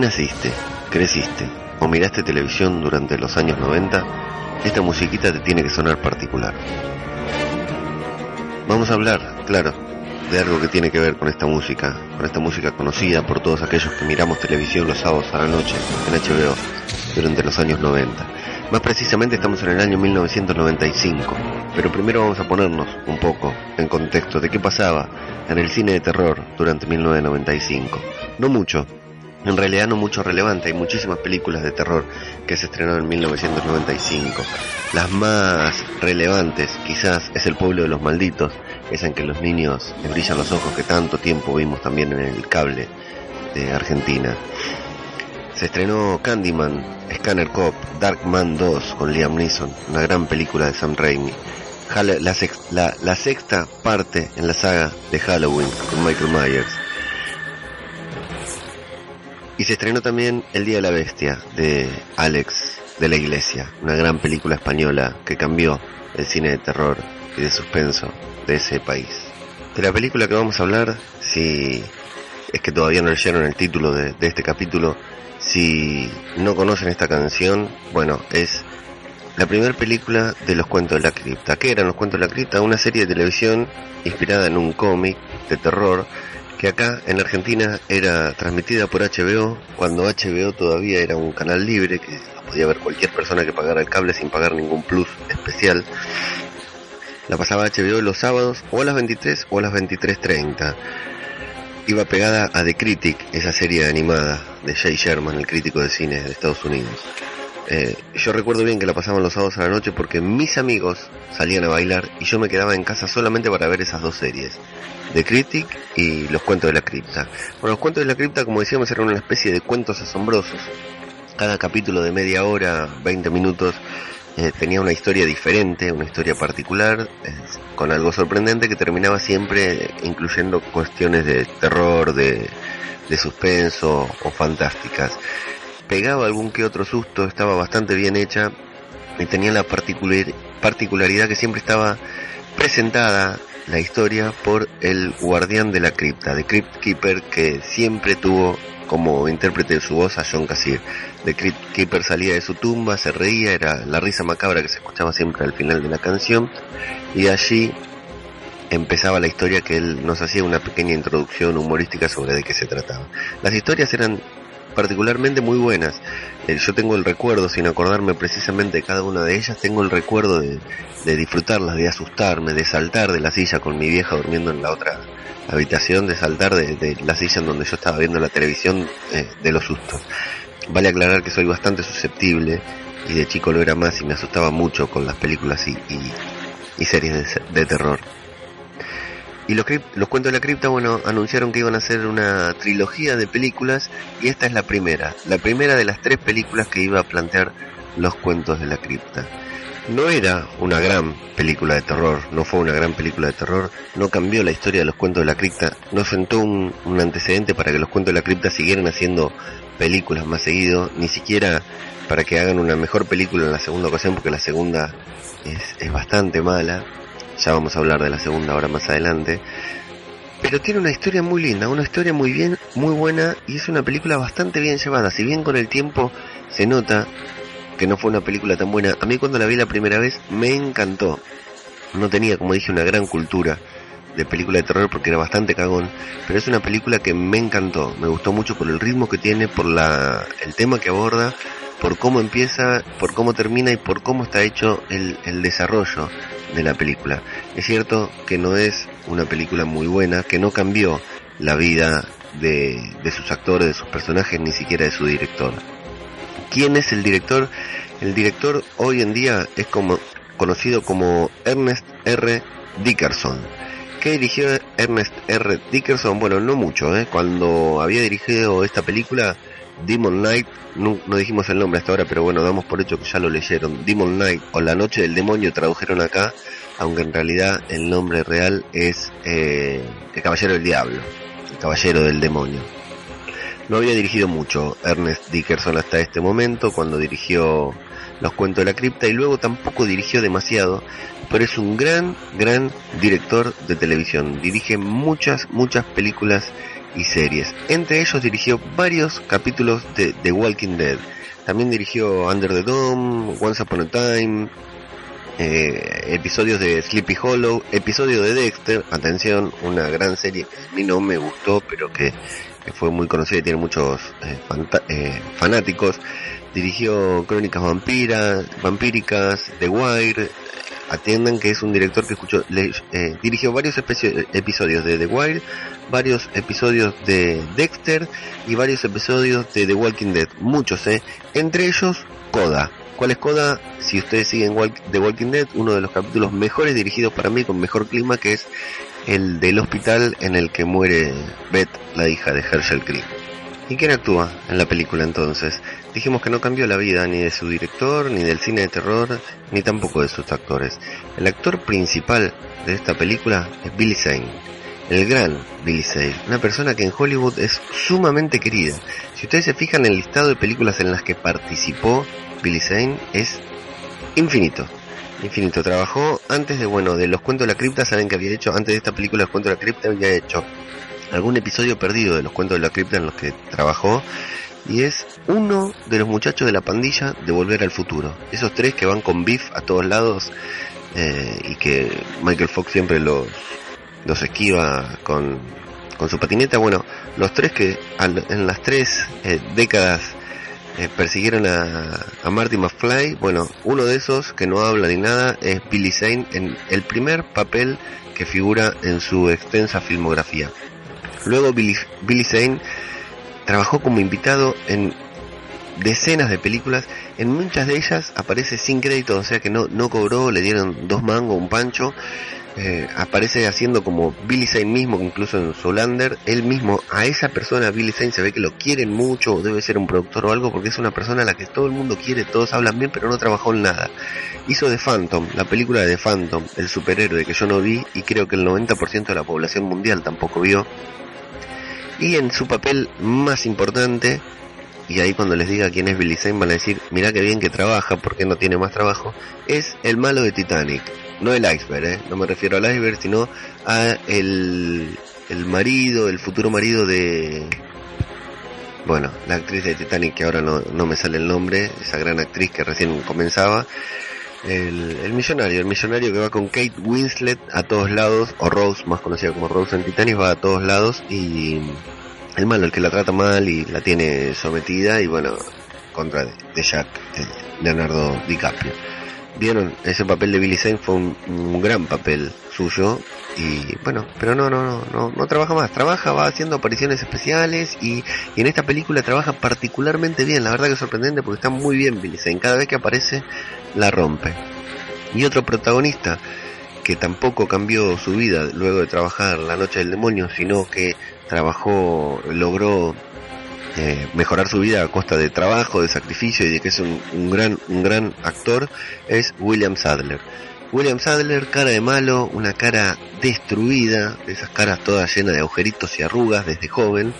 Naciste, creciste o miraste televisión durante los años 90, esta musiquita te tiene que sonar particular. Vamos a hablar, claro, de algo que tiene que ver con esta música, con esta música conocida por todos aquellos que miramos televisión los sábados a la noche en HBO durante los años 90. Más precisamente estamos en el año 1995, pero primero vamos a ponernos un poco en contexto de qué pasaba en el cine de terror durante 1995. No mucho, en realidad no mucho relevante, hay muchísimas películas de terror que se estrenaron en 1995. Las más relevantes quizás es El pueblo de los malditos, esa en que los niños les brillan los ojos que tanto tiempo vimos también en el cable de Argentina. Se estrenó Candyman, Scanner Cop, Darkman 2 con Liam Neeson, una gran película de Sam Raimi. La, sexta parte en la saga de Halloween con Michael Myers. Y se estrenó también El Día de la Bestia de Alex de la Iglesia, una gran película española que cambió el cine de terror y de suspenso de ese país. De la película que vamos a hablar, si es que todavía no leyeron el título de, de este capítulo, si no conocen esta canción, bueno, es la primera película de los cuentos de la cripta. ¿Qué eran los cuentos de la cripta? Una serie de televisión inspirada en un cómic de terror que acá en Argentina era transmitida por HBO cuando HBO todavía era un canal libre que podía ver cualquier persona que pagara el cable sin pagar ningún plus especial. La pasaba HBO los sábados o a las 23 o a las 23.30. Iba pegada a The Critic, esa serie animada de Jay Sherman, el crítico de cine de Estados Unidos. Eh, yo recuerdo bien que la pasaban los sábados a la noche porque mis amigos salían a bailar y yo me quedaba en casa solamente para ver esas dos series, The Critic y Los Cuentos de la Cripta. Bueno, los Cuentos de la Cripta, como decíamos, eran una especie de cuentos asombrosos. Cada capítulo de media hora, 20 minutos, eh, tenía una historia diferente, una historia particular, con algo sorprendente que terminaba siempre incluyendo cuestiones de terror, de, de suspenso o fantásticas pegaba algún que otro susto, estaba bastante bien hecha y tenía la particularidad que siempre estaba presentada la historia por el guardián de la cripta, de Crypt Keeper, que siempre tuvo como intérprete de su voz a John Cassier. The Crypt Keeper salía de su tumba, se reía, era la risa macabra que se escuchaba siempre al final de la canción, y allí empezaba la historia que él nos hacía una pequeña introducción humorística sobre de qué se trataba. Las historias eran particularmente muy buenas. Eh, yo tengo el recuerdo, sin acordarme precisamente de cada una de ellas, tengo el recuerdo de, disfrutarlas, de asustarme, de saltar de la silla con mi vieja durmiendo en la otra habitación, de saltar de, la silla en donde yo estaba viendo la televisión eh, de los sustos. Vale aclarar que soy bastante susceptible y de chico lo era más y me asustaba mucho con las películas y, series de terror. Y los, los cuentos de la cripta, bueno, anunciaron que iban a hacer una trilogía de películas y esta es la primera, la primera de las tres películas que iba a plantear los cuentos de la cripta. No era una gran película de terror, no fue una gran película de terror, no cambió la historia de los cuentos de la cripta, no sentó un, antecedente para que los cuentos de la cripta siguieran haciendo películas más seguido, ni siquiera para que hagan una mejor película en la segunda ocasión, porque la segunda es, es bastante mala ya vamos a hablar de la segunda hora más adelante. Pero tiene una historia muy linda, una historia muy bien, muy buena y es una película bastante bien llevada. Si bien con el tiempo se nota que no fue una película tan buena, a mí cuando la vi la primera vez me encantó. No tenía, como dije, una gran cultura de película de terror porque era bastante cagón, pero es una película que me encantó, me gustó mucho por el ritmo que tiene, por la, el tema que aborda, por cómo empieza, por cómo termina y por cómo está hecho el, el desarrollo de la película. Es cierto que no es una película muy buena, que no cambió la vida de, de sus actores, de sus personajes, ni siquiera de su director. ¿Quién es el director? El director hoy en día es como conocido como Ernest R. Dickerson. ¿Qué dirigió Ernest R. Dickerson? Bueno, no mucho, ¿eh? Cuando había dirigido esta película, Demon Knight, no, dijimos el nombre hasta ahora, pero bueno, damos por hecho que ya lo leyeron. Demon Knight o La Noche del Demonio tradujeron acá, aunque en realidad el nombre real es eh, El Caballero del Diablo, El Caballero del Demonio. No había dirigido mucho Ernest Dickerson hasta este momento, cuando dirigió Los Cuentos de la Cripta, y luego tampoco dirigió demasiado, pero es un gran, gran director de televisión. Dirige muchas, muchas películas y series. Entre ellos dirigió varios capítulos de The Walking Dead. También dirigió Under the Dome, Once Upon a Time, eh, episodios de Sleepy Hollow, episodio de Dexter, atención, una gran serie que a mí no me gustó, pero que, fue muy conocida y tiene muchos eh, eh, fanáticos. Dirigió Crónicas Vampiras, Vampíricas, The Wire, atiendan que es un director que escuchó, eh, dirigió varios episodios de The Wild, varios episodios de Dexter y varios episodios de The Walking Dead, muchos, eh, entre ellos Coda. ¿Cuál es Coda? Si ustedes siguen The Walking Dead, uno de los capítulos mejores dirigidos para mí con mejor clima que es el del hospital en el que muere Beth, la hija de Herschel Creek. ¿Y quién actúa en la película entonces? Dijimos que no cambió la vida ni de su director, ni del cine de terror, ni tampoco de sus actores. El actor principal de esta película es Billy Zane, el gran Billy Zane, una persona que en Hollywood es sumamente querida. Si ustedes se fijan en el listado de películas en las que participó Billy Zane, es infinito. Infinito. Trabajó antes de, bueno, de Los Cuentos de la Cripta, saben que había hecho, antes de esta película Los Cuentos de la Cripta, había hecho algún episodio perdido de los cuentos de la cripta en los que trabajó y es uno de los muchachos de la pandilla de Volver al Futuro. Esos tres que van con beef a todos lados eh, y que Michael Fox siempre los, los esquiva con, con su patineta. Bueno, los tres que en las tres eh, décadas eh, persiguieron a, a Marty McFly, bueno, uno de esos que no habla ni nada es Billy Zane en el primer papel que figura en su extensa filmografía. Luego Billy, Billy Zane trabajó como invitado en decenas de películas, en muchas de ellas aparece sin crédito, o sea que no, no cobró, le dieron dos mangos, un pancho, eh, aparece haciendo como Billy Zane mismo, incluso en Solander, él mismo, a esa persona, Billy Zane, se ve que lo quieren mucho, debe ser un productor o algo, porque es una persona a la que todo el mundo quiere, todos hablan bien, pero no trabajó en nada. Hizo The Phantom, la película de The Phantom, el superhéroe que yo no vi, y creo que el 90% de la población mundial tampoco vio, y en su papel más importante, y ahí cuando les diga quién es Billy Zane van a decir, mira qué bien que trabaja, porque no tiene más trabajo, es el malo de Titanic. No el iceberg, ¿eh? no me refiero al iceberg, sino a el, el marido, el futuro marido de... Bueno, la actriz de Titanic, que ahora no, no me sale el nombre, esa gran actriz que recién comenzaba, el, millonario, el millonario que va con Kate Winslet a todos lados, o Rose, más conocida como Rose en Titanic, va a todos lados y el malo, el que la trata mal y la tiene sometida y bueno, contra de, Jack, Leonardo DiCaprio. Vieron, ese papel de Billy Zane fue un, gran papel suyo y bueno, pero no, no, no, no, no trabaja más, trabaja, va haciendo apariciones especiales y, y, en esta película trabaja particularmente bien, la verdad que es sorprendente porque está muy bien Billy Zane, cada vez que aparece la rompe. Y otro protagonista que tampoco cambió su vida luego de trabajar La Noche del Demonio, sino que trabajó, logró eh, mejorar su vida a costa de trabajo, de sacrificio y de que es un, un, gran, un gran actor, es William Sadler. William Sadler, cara de malo, una cara destruida, de esas caras todas llenas de agujeritos y arrugas desde joven.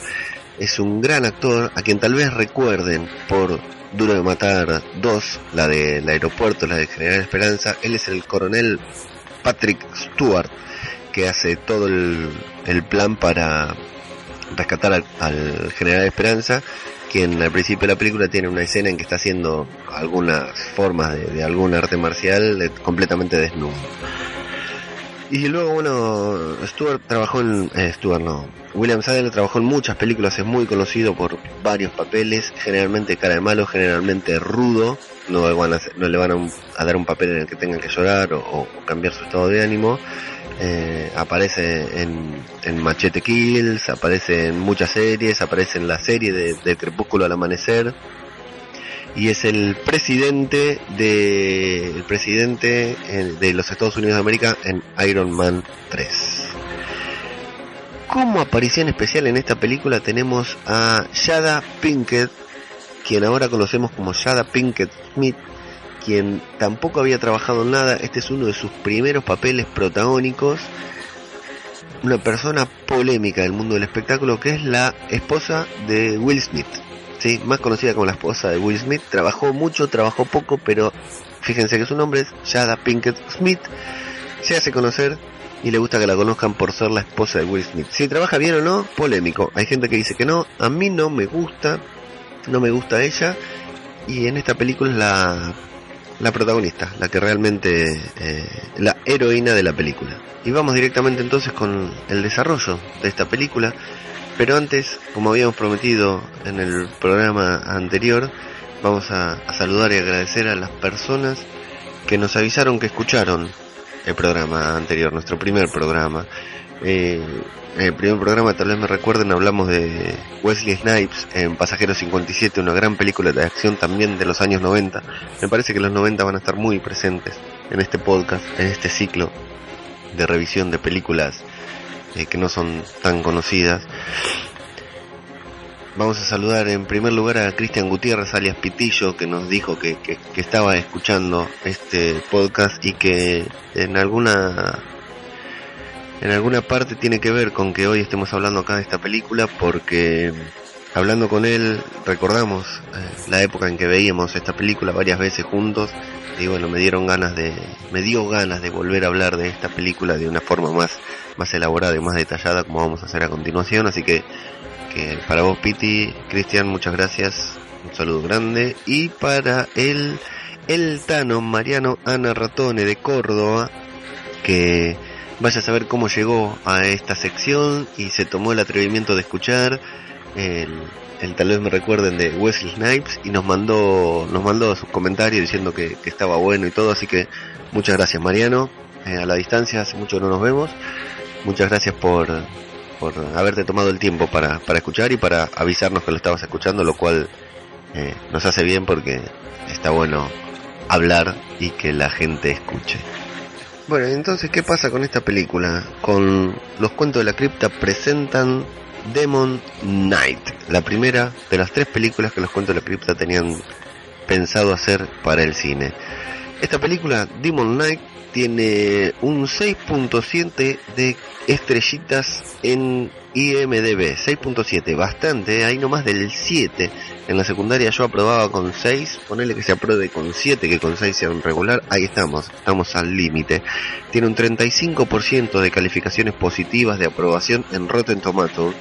Es un gran actor a quien tal vez recuerden por Duro de Matar 2, la del aeropuerto, la de General Esperanza. Él es el coronel Patrick Stewart, que hace todo el, plan para rescatar al, General Esperanza, quien al principio de la película tiene una escena en que está haciendo algunas formas de, algún arte marcial completamente desnudo. Y luego, bueno, Stuart trabajó en... Eh, Stuart no. William Sadler trabajó en muchas películas, es muy conocido por varios papeles, generalmente cara de malo, generalmente rudo. No, no le van a, dar un papel en el que tengan que llorar o, cambiar su estado de ánimo. Eh, aparece en, Machete Kills, aparece en muchas series, aparece en la serie de, de Crepúsculo al Amanecer y es el presidente de el presidente eh, de los Estados Unidos de América en Iron Man 3. Como aparición especial en esta película tenemos a Shada Pinkett, quien ahora conocemos como Shada Pinkett Smith, quien tampoco había trabajado en nada, este es uno de sus primeros papeles protagónicos, una persona polémica del mundo del espectáculo que es la esposa de Will Smith sí, más conocida como la esposa de Will Smith, trabajó mucho, trabajó poco, pero fíjense que su nombre es Jada Pinkett Smith, se hace conocer y le gusta que la conozcan por ser la esposa de Will Smith. Si trabaja bien o no, polémico. Hay gente que dice que no, a mí no me gusta, no me gusta ella, y en esta película es la, la protagonista, la que realmente, eh, la heroína de la película. Y vamos directamente entonces con el desarrollo de esta película. Pero antes, como habíamos prometido en el programa anterior, vamos a, saludar y agradecer a las personas que nos avisaron que escucharon el programa anterior, nuestro primer programa. Eh, en el primer programa, tal vez me recuerden, hablamos de Wesley Snipes en Pasajero 57, una gran película de acción también de los años 90. Me parece que los 90 van a estar muy presentes en este podcast, en este ciclo de revisión de películas eh, que no son tan conocidas. Vamos a saludar en primer lugar a Cristian Gutiérrez, alias Pitillo, que nos dijo que, que, estaba escuchando este podcast y que en alguna en alguna parte tiene que ver con que hoy estemos hablando acá de esta película porque hablando con él recordamos eh, la época en que veíamos esta película varias veces juntos y bueno me dieron ganas de me dio ganas de volver a hablar de esta película de una forma más más elaborada y más detallada como vamos a hacer a continuación. Así que, que para vos, Piti, Cristian, muchas gracias. Un saludo grande. Y para el, el Tano Mariano Ana Ratone de Córdoba, que vaya a saber cómo llegó a esta sección y se tomó el atrevimiento de escuchar el, el tal vez me recuerden de Wesley Snipes y nos mandó nos mandó sus comentarios diciendo que, estaba bueno y todo así que muchas gracias Mariano eh, a la distancia hace mucho no nos vemos muchas gracias por, por haberte tomado el tiempo para, para escuchar y para avisarnos que lo estabas escuchando, lo cual eh, nos hace bien porque está bueno hablar y que la gente escuche. Bueno, entonces, ¿qué pasa con esta película? Con los cuentos de la cripta presentan Demon Knight, la primera de las tres películas que los cuentos de la cripta tenían pensado hacer para el cine. Esta película, Demon Knight, tiene un 6.7 de estrellitas en IMDB, 6.7, bastante, hay no más del 7. En la secundaria yo aprobaba con 6, ponele que se apruebe con 7, que con 6 sea un regular, ahí estamos, estamos al límite. Tiene un 35% de calificaciones positivas de aprobación en Rotten Tomatoes.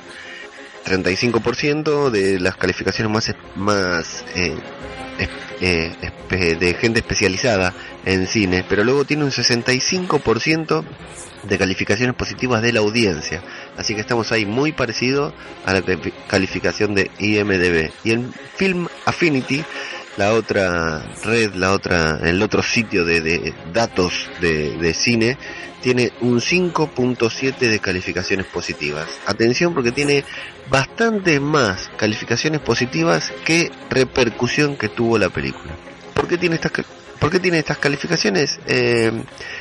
35% de las calificaciones más, más eh, eh, de gente especializada en cine, pero luego tiene un 65% de calificaciones positivas de la audiencia. Así que estamos ahí muy parecido a la calificación de IMDB. Y en Film Affinity, la otra red, la otra, el otro sitio de, datos de, de cine, tiene un 5.7 de calificaciones positivas. Atención porque tiene bastante más calificaciones positivas que repercusión que tuvo la película. ¿Por qué tiene estas, por qué tiene estas calificaciones? Eh,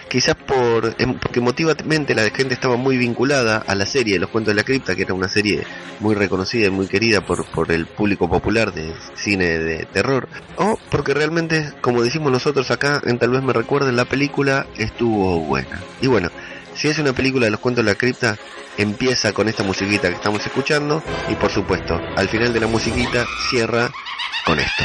quizás por em, porque emotivamente la gente estaba muy vinculada a la serie Los Cuentos de la Cripta, que era una serie muy reconocida y muy querida por, por el público popular de cine de terror, o porque realmente, como decimos nosotros acá, en tal vez me recuerden, la película estuvo buena. Y bueno, si es una película de Los Cuentos de la Cripta, empieza con esta musiquita que estamos escuchando y por supuesto, al final de la musiquita cierra con esto.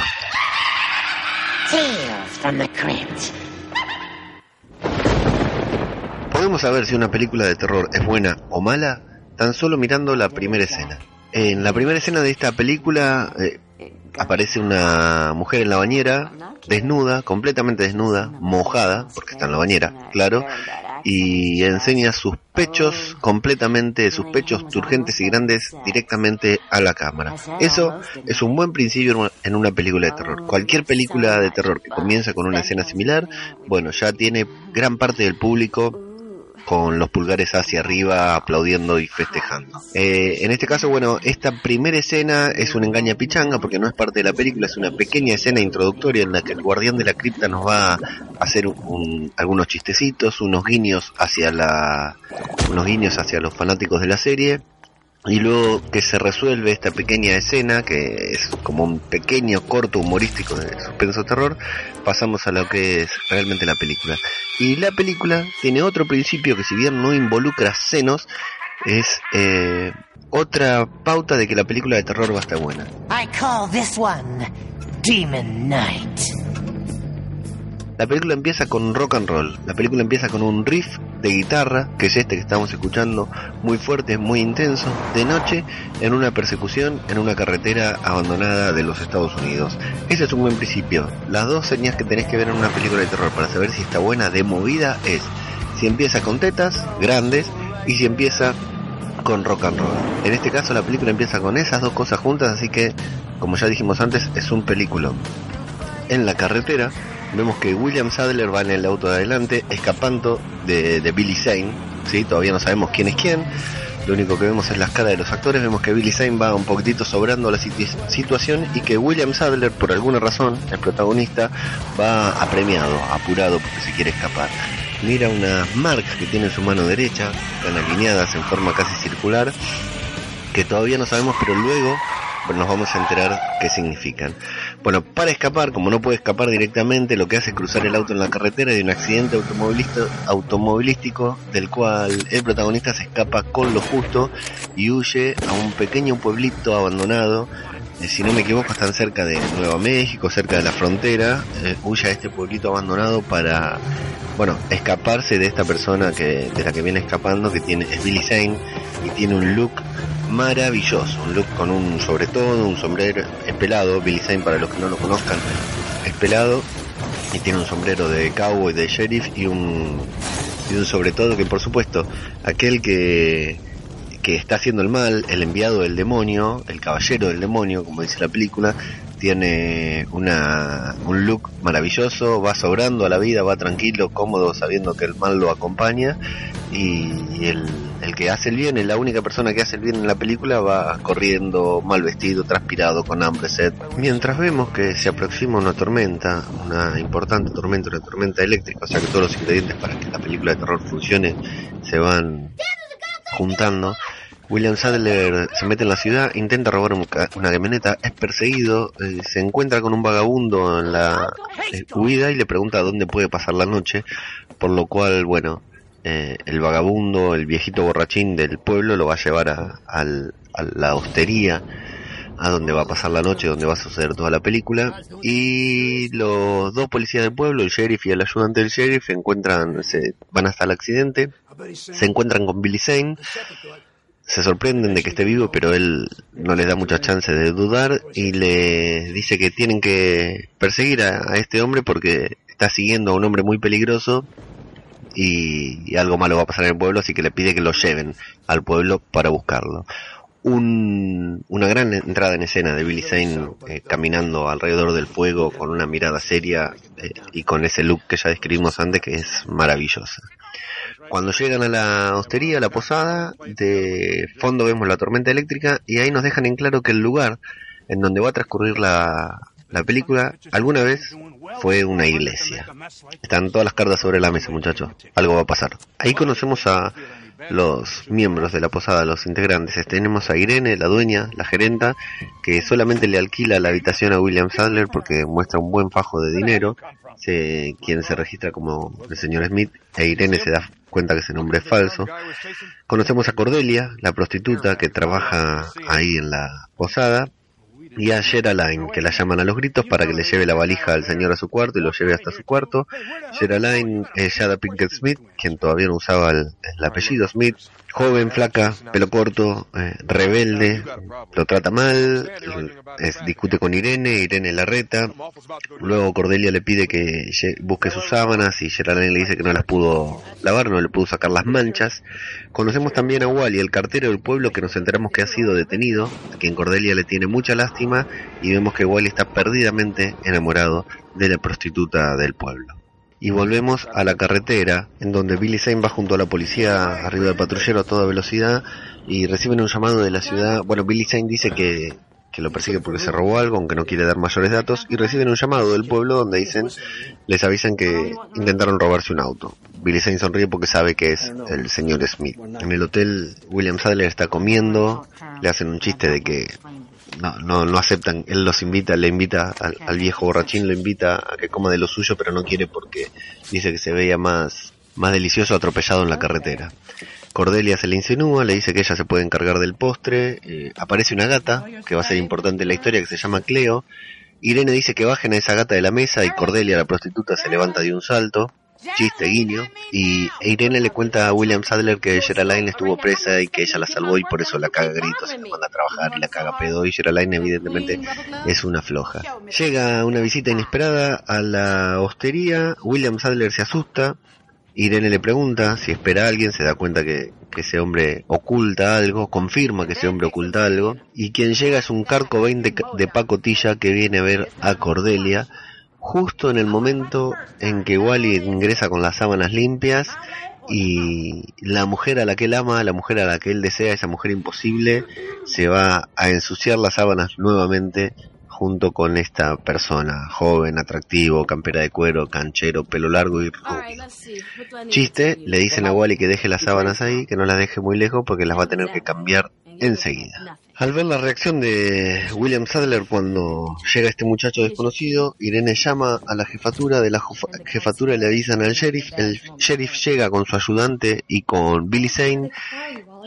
Podemos saber si una película de terror es buena o mala tan solo mirando la primera escena. En la primera escena de esta película eh, aparece una mujer en la bañera, desnuda, completamente desnuda, mojada, porque está en la bañera, claro, y enseña sus pechos completamente, sus pechos turgentes y grandes directamente a la cámara. Eso es un buen principio en una película de terror. Cualquier película de terror que comienza con una escena similar, bueno, ya tiene gran parte del público con los pulgares hacia arriba aplaudiendo y festejando. Eh, en este caso, bueno, esta primera escena es una engaña pichanga porque no es parte de la película, es una pequeña escena introductoria en la que el guardián de la cripta nos va a hacer algunos chistecitos, unos guiños la, unos guiños hacia los fanáticos de la serie y luego que se resuelve esta pequeña escena, que es como un pequeño corto humorístico de suspenso terror, pasamos a lo que es realmente la película. Y la película tiene otro principio que si bien no involucra senos, es eh, otra pauta de que la película de terror va a estar buena. Demon Night. La película empieza con rock and roll. La película empieza con un riff de guitarra, que es este que estamos escuchando, muy fuerte, muy intenso, de noche, en una persecución en una carretera abandonada de los Estados Unidos. Ese es un buen principio. Las dos señas que tenés que ver en una película de terror para saber si está buena de movida es si empieza con tetas grandes y si empieza con rock and roll. En este caso la película empieza con esas dos cosas juntas, así que, como ya dijimos antes, es un película. En la carretera vemos que William Sadler va en el auto de adelante escapando de, Billy Zane, ¿sí? todavía no sabemos quién es quién, lo único que vemos es las caras de los actores, vemos que Billy Zane va un poquitito sobrando la situación y que William Sadler, por alguna razón, el protagonista, va apremiado, apurado porque se quiere escapar. Mira unas marcas que tiene en su mano derecha, están alineadas en forma casi circular, que todavía no sabemos, pero luego nos vamos a enterar qué significan. Bueno, para escapar, como no puede escapar directamente, lo que hace es cruzar el auto en la carretera de un accidente automovilístico del cual el protagonista se escapa con lo justo y huye a un pequeño pueblito abandonado. Eh, si no me equivoco, están cerca de Nueva México, cerca de la frontera. Eh, huye a este pueblito abandonado para, bueno, escaparse de esta persona que, de la que viene escapando, que tiene, es Billy Zane y tiene un look maravilloso, un look con un sobre todo, un sombrero es pelado, Billy Zane para los que no lo conozcan es pelado y tiene un sombrero de cowboy, de sheriff y un y un sobre todo que por supuesto aquel que que está haciendo el mal, el enviado del demonio, el caballero del demonio, como dice la película, tiene una, un look maravilloso, va sobrando a la vida, va tranquilo, cómodo, sabiendo que el mal lo acompaña y el, el que hace el bien, la única persona que hace el bien en la película, va corriendo mal vestido, transpirado, con hambre, sed. Mientras vemos que se aproxima una tormenta, una importante tormenta, una tormenta eléctrica, o sea que todos los ingredientes para que la película de terror funcione se van juntando. William Sadler se mete en la ciudad, intenta robar una camioneta, es perseguido, eh, se encuentra con un vagabundo en la eh, huida y le pregunta dónde puede pasar la noche, por lo cual, bueno, eh, el vagabundo, el viejito borrachín del pueblo lo va a llevar a, la hostería, a donde va a pasar la noche, donde va a suceder toda la película. Y los dos policías del pueblo, el sheriff y el ayudante del sheriff, encuentran, se van hasta el accidente, se encuentran con Billy Zane, se sorprenden de que esté vivo, pero él no les da mucha chance de dudar y le dice que tienen que perseguir a este hombre porque está siguiendo a un hombre muy peligroso y, algo malo va a pasar en el pueblo, así que le pide que lo lleven al pueblo para buscarlo. Un, una gran entrada en escena de Billy Zane eh, caminando alrededor del fuego con una mirada seria eh, y con ese look que ya describimos antes que es maravillosa. Cuando llegan a la hostería, a la posada, de fondo vemos la tormenta eléctrica y ahí nos dejan en claro que el lugar en donde va a transcurrir la, la película alguna vez fue una iglesia. Están todas las cartas sobre la mesa, muchachos. Algo va a pasar. Ahí conocemos a los miembros de la posada, los integrantes. Tenemos a Irene, la dueña, la gerenta, que solamente le alquila la habitación a William Sadler porque muestra un buen fajo de dinero. Se, quien se registra como el señor Smith, e Irene se da cuenta que ese nombre es falso. Conocemos a Cordelia, la prostituta que trabaja ahí en la posada, y a Geraldine, que la llaman a los gritos para que le lleve la valija al señor a su cuarto y lo lleve hasta su cuarto. Geraldine es Jada Pinkett Smith, quien todavía no usaba el, el apellido Smith, joven, flaca, pelo corto, eh, rebelde, lo trata mal, es, discute con Irene, Irene la reta, luego Cordelia le pide que busque sus sábanas y Geraldine le dice que no las pudo lavar, no le pudo sacar las manchas. Conocemos también a Wally, el cartero del pueblo que nos enteramos que ha sido detenido, a quien Cordelia le tiene mucha lástima y vemos que Wally está perdidamente enamorado de la prostituta del pueblo y volvemos a la carretera en donde Billy Zane va junto a la policía arriba del patrullero a toda velocidad y reciben un llamado de la ciudad. Bueno, Billy Zane dice que, que lo persigue porque se robó algo, aunque no quiere dar mayores datos, y reciben un llamado del pueblo donde dicen, les avisan que intentaron robarse un auto. Billy Zane sonríe porque sabe que es el señor Smith. En el hotel, William Sadler está comiendo, le hacen un chiste de que no, no, no aceptan, él los invita, le invita al, viejo borrachín, lo invita a que coma de lo suyo, pero no quiere porque dice que se veía más, más delicioso atropellado en la carretera. Cordelia se le insinúa, le dice que ella se puede encargar del postre, eh, aparece una gata, que va a ser importante en la historia, que se llama Cleo, Irene dice que bajen a esa gata de la mesa y Cordelia, la prostituta, se levanta de un salto chiste, guiño, y Irene le cuenta a William Sadler que Geraldine estuvo presa y que ella la salvó y por eso la caga gritos, y la manda a trabajar y la caga pedo, y Geraldine evidentemente es una floja. Llega una visita inesperada a la hostería, William Sadler se asusta, Irene le pregunta si espera a alguien, se da cuenta que, que, ese hombre oculta algo, confirma que ese hombre oculta algo, y quien llega es un carco 20 de pacotilla que viene a ver a Cordelia, justo en el momento en que Wally ingresa con las sábanas limpias y la mujer a la que él ama, la mujer a la que él desea, esa mujer imposible, se va a ensuciar las sábanas nuevamente junto con esta persona, joven, atractivo, campera de cuero, canchero, pelo largo y rubio. Chiste, le dicen a Wally que deje las sábanas ahí, que no las deje muy lejos porque las va a tener que cambiar enseguida. Al ver la reacción de William Sadler cuando llega este muchacho desconocido, Irene llama a la jefatura, de la jefatura le avisan al sheriff, el sheriff llega con su ayudante y con Billy Zane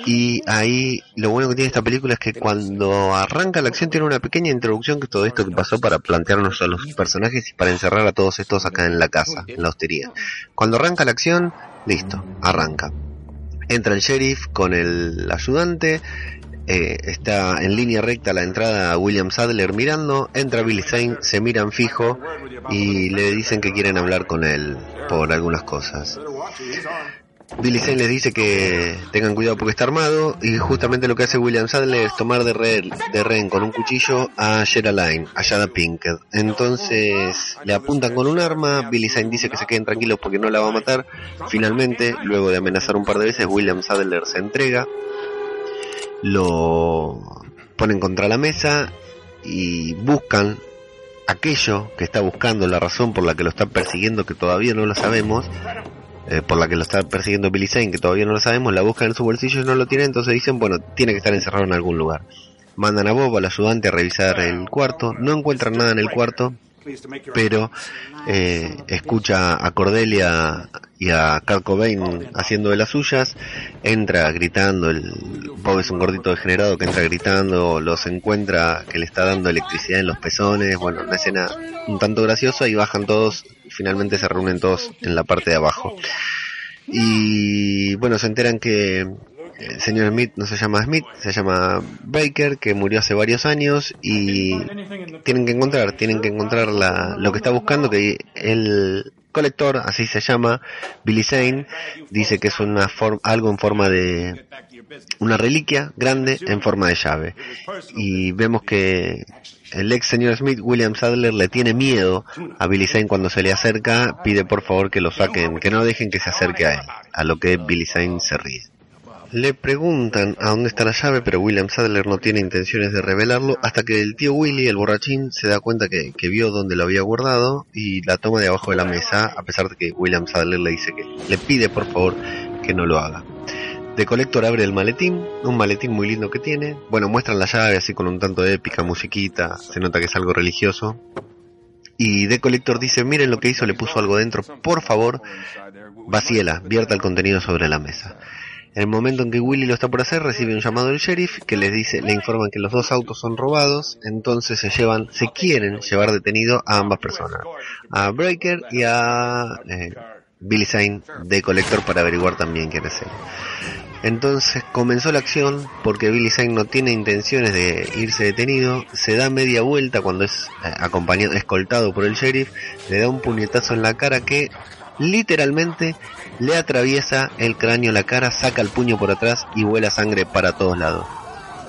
y ahí lo bueno que tiene esta película es que cuando arranca la acción tiene una pequeña introducción que es todo esto que pasó para plantearnos a los personajes y para encerrar a todos estos acá en la casa, en la hostería. Cuando arranca la acción, listo, arranca. Entra el sheriff con el ayudante, eh, está en línea recta la entrada a William Sadler mirando, entra Billy Zane, se miran fijo y le dicen que quieren hablar con él por algunas cosas. Billy Zane les dice que tengan cuidado porque está armado y justamente lo que hace William Sadler es tomar de rehén, de con un cuchillo a Geraldine, a Jada Pinkett. Entonces le apuntan con un arma, Billy Zane dice que se queden tranquilos porque no la va a matar. Finalmente, luego de amenazar un par de veces, William Sadler se entrega lo ponen contra la mesa y buscan aquello que está buscando, la razón por la que lo está persiguiendo, que todavía no lo sabemos, eh, por la que lo está persiguiendo Billy Zane, que todavía no lo sabemos, la buscan en su bolsillo y no lo tiene, entonces dicen, bueno, tiene que estar encerrado en algún lugar. Mandan a Bob, al ayudante, a revisar el cuarto, no encuentran nada en el cuarto, pero eh, escucha a Cordelia y a Carl Cobain haciendo de las suyas, entra gritando, el Bob es un gordito degenerado que entra gritando, los encuentra que le está dando electricidad en los pezones, bueno, una escena un tanto graciosa y bajan todos, finalmente se reúnen todos en la parte de abajo. Y bueno, se enteran que el señor Smith no se llama Smith, se llama Baker, que murió hace varios años y tienen que encontrar, tienen que encontrar la, lo que está buscando, que el colector, así se llama, Billy Zane, dice que es una forma, algo en forma de una reliquia grande en forma de llave. Y vemos que el ex señor Smith, William Sadler, le tiene miedo a Billy Zane cuando se le acerca, pide por favor que lo saquen, que no dejen que se acerque a él, a lo que Billy Zane se ríe. Le preguntan a dónde está la llave, pero William Sadler no tiene intenciones de revelarlo hasta que el tío Willy, el borrachín, se da cuenta que, vio dónde lo había guardado y la toma de abajo de la mesa, a pesar de que William Sadler le dice que le pide por favor que no lo haga. De Collector abre el maletín, un maletín muy lindo que tiene. Bueno, muestran la llave así con un tanto de épica musiquita, se nota que es algo religioso. Y De Collector dice, miren lo que hizo, le puso algo dentro, por favor, vacíela, vierta el contenido sobre la mesa. En el momento en que Willy lo está por hacer, recibe un llamado del sheriff que les dice, le informan que los dos autos son robados, entonces se llevan, se quieren llevar detenido a ambas personas, a Breaker y a eh, Billy Zane de Colector para averiguar también quién es él. Entonces comenzó la acción porque Billy Zane no tiene intenciones de irse detenido, se da media vuelta cuando es eh, acompañado, escoltado por el sheriff, le da un puñetazo en la cara que literalmente le atraviesa el cráneo, la cara, saca el puño por atrás y vuela sangre para todos lados.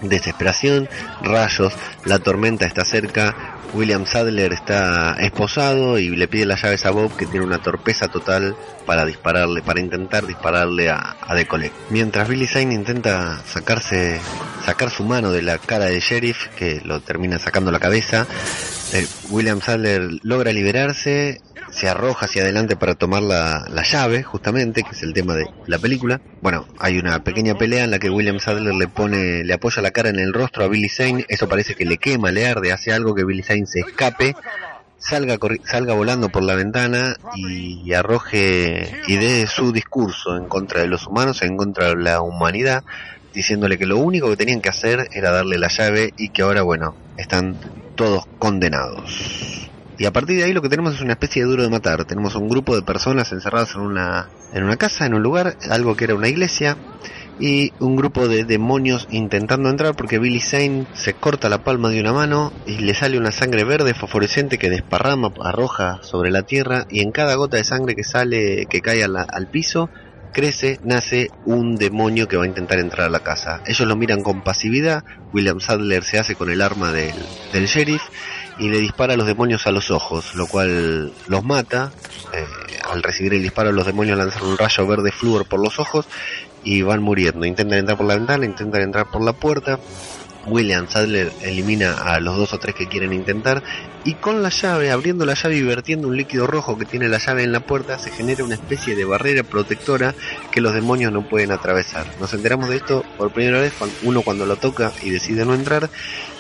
Desesperación, rayos, la tormenta está cerca, William Sadler está esposado y le pide las llaves a Bob que tiene una torpeza total para dispararle, para intentar dispararle a, a Mientras Billy Zane intenta sacarse, sacar su mano de la cara de sheriff, que lo termina sacando la cabeza, eh, William Sadler logra liberarse, se arroja hacia adelante para tomar la, la, llave, justamente, que es el tema de la película. Bueno, hay una pequeña pelea en la que William Sadler le pone, le apoya la cara en el rostro a Billy Zane, eso parece que le quema, le arde, hace algo que Billy Zane se escape, salga, salga volando por la ventana y arroje y dé su discurso en contra de los humanos, en contra de la humanidad, diciéndole que lo único que tenían que hacer era darle la llave y que ahora, bueno, están todos condenados. Y a partir de ahí lo que tenemos es una especie de duro de matar. Tenemos un grupo de personas encerradas en una, en una casa, en un lugar, algo que era una iglesia, y un grupo de demonios intentando entrar porque Billy Zane se corta la palma de una mano y le sale una sangre verde fosforescente que desparrama, arroja sobre la tierra y en cada gota de sangre que sale, que cae al piso, crece, nace un demonio que va a intentar entrar a la casa. Ellos lo miran con pasividad, William Sadler se hace con el arma del, del sheriff y le dispara a los demonios a los ojos, lo cual los mata. Eh, al recibir el disparo los demonios lanzan un rayo verde flúor por los ojos y van muriendo. Intentan entrar por la ventana, intentan entrar por la puerta. William Sadler elimina a los dos o tres que quieren intentar y con la llave, abriendo la llave y vertiendo un líquido rojo que tiene la llave en la puerta, se genera una especie de barrera protectora que los demonios no pueden atravesar. Nos enteramos de esto por primera vez, uno cuando lo toca y decide no entrar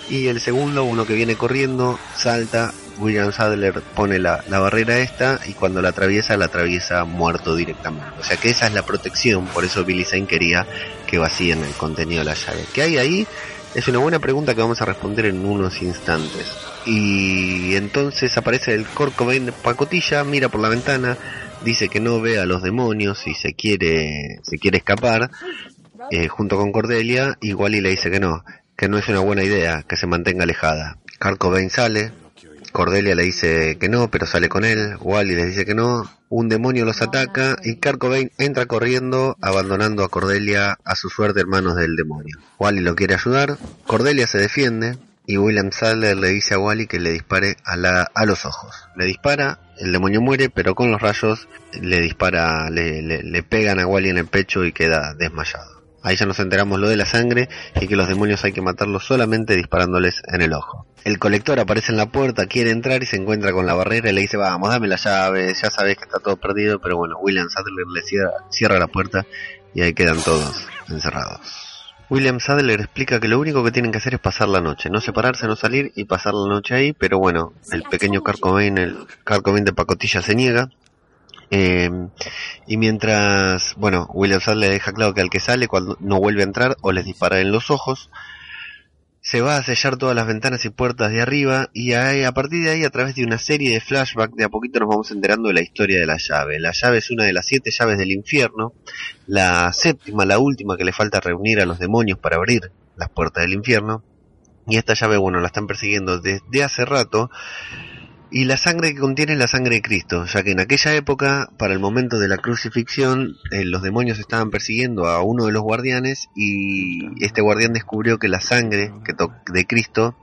y el segundo, uno que viene corriendo, salta, William Sadler pone la, barrera esta y cuando la atraviesa, la atraviesa muerto directamente. O sea que esa es la protección, por eso Billy Zane quería que vacíen el contenido de la llave. ¿Qué hay ahí? Es una buena pregunta que vamos a responder en unos instantes. Y entonces aparece el Corco de pacotilla, mira por la ventana, dice que no ve a los demonios y se quiere, se quiere escapar, eh, junto con Cordelia, igual y le dice que no que no es una buena idea que se mantenga alejada. Kurt sale, Cordelia le dice que no, pero sale con él, Wally le dice que no, un demonio los ataca y Kurt entra corriendo, abandonando a Cordelia a su suerte en manos del demonio. Wally lo quiere ayudar, Cordelia se defiende y William Sadler le dice a Wally que le dispare a, la, a los ojos. Le dispara, el demonio muere, pero con los rayos le dispara, le, le pegan a Wally en el pecho y queda desmayado. Ahí ya nos enteramos lo de la sangre y que los demonios hay que matarlos solamente disparándoles en el ojo. El colector aparece en la puerta, quiere entrar y se encuentra con la barrera y le dice, vamos, dame la llave, ya sabes que está todo perdido, pero bueno, William Sadler le cierra, la puerta y ahí quedan todos encerrados. William Sadler explica que lo único que tienen que hacer es pasar la noche, no separarse, no salir y pasar la noche ahí, pero bueno, el pequeño Carcobain, el de pacotilla se niega eh, y mientras, bueno, William Sadler le deja claro que al que sale cuando no vuelve a entrar o les dispara en los ojos, se va a sellar todas las ventanas y puertas de arriba y a, partir de ahí a través de una serie de flashbacks de a poquito nos vamos enterando de la historia de la llave. La llave es una de las siete llaves del infierno, la séptima, la última que le falta reunir a los demonios para abrir las puertas del infierno. Y esta llave, bueno, la están persiguiendo desde hace rato y la sangre que contiene la sangre de Cristo, ya que en aquella época, para el momento de la crucifixión, eh, los demonios estaban persiguiendo a uno de los guardianes y este guardián descubrió que la sangre que de Cristo